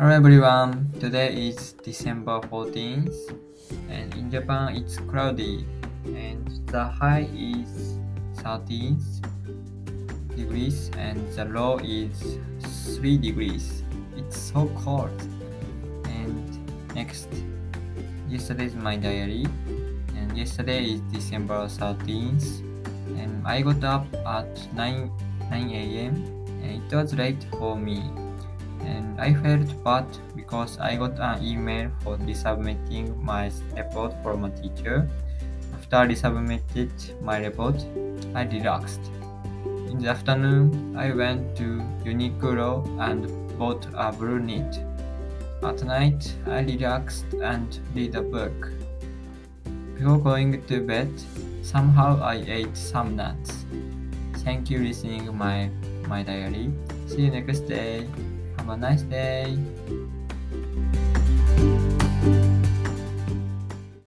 Hello everyone, today is December 14th and in Japan it's cloudy and the high is 13 degrees and the low is 3 degrees. It's so cold. And next, yesterday is my diary and yesterday is December 13th and I got up at 9, 9 a.m. and it was late for me I felt bad because I got an email for resubmitting my report from a teacher. After I resubmitted my report, I relaxed. In the afternoon, I went to Uniqlo and bought a blue knit. At night, I relaxed and read a book. Before going to bed, somehow I ate some nuts. Thank you listening my my diary. See you next day. Have a nice day.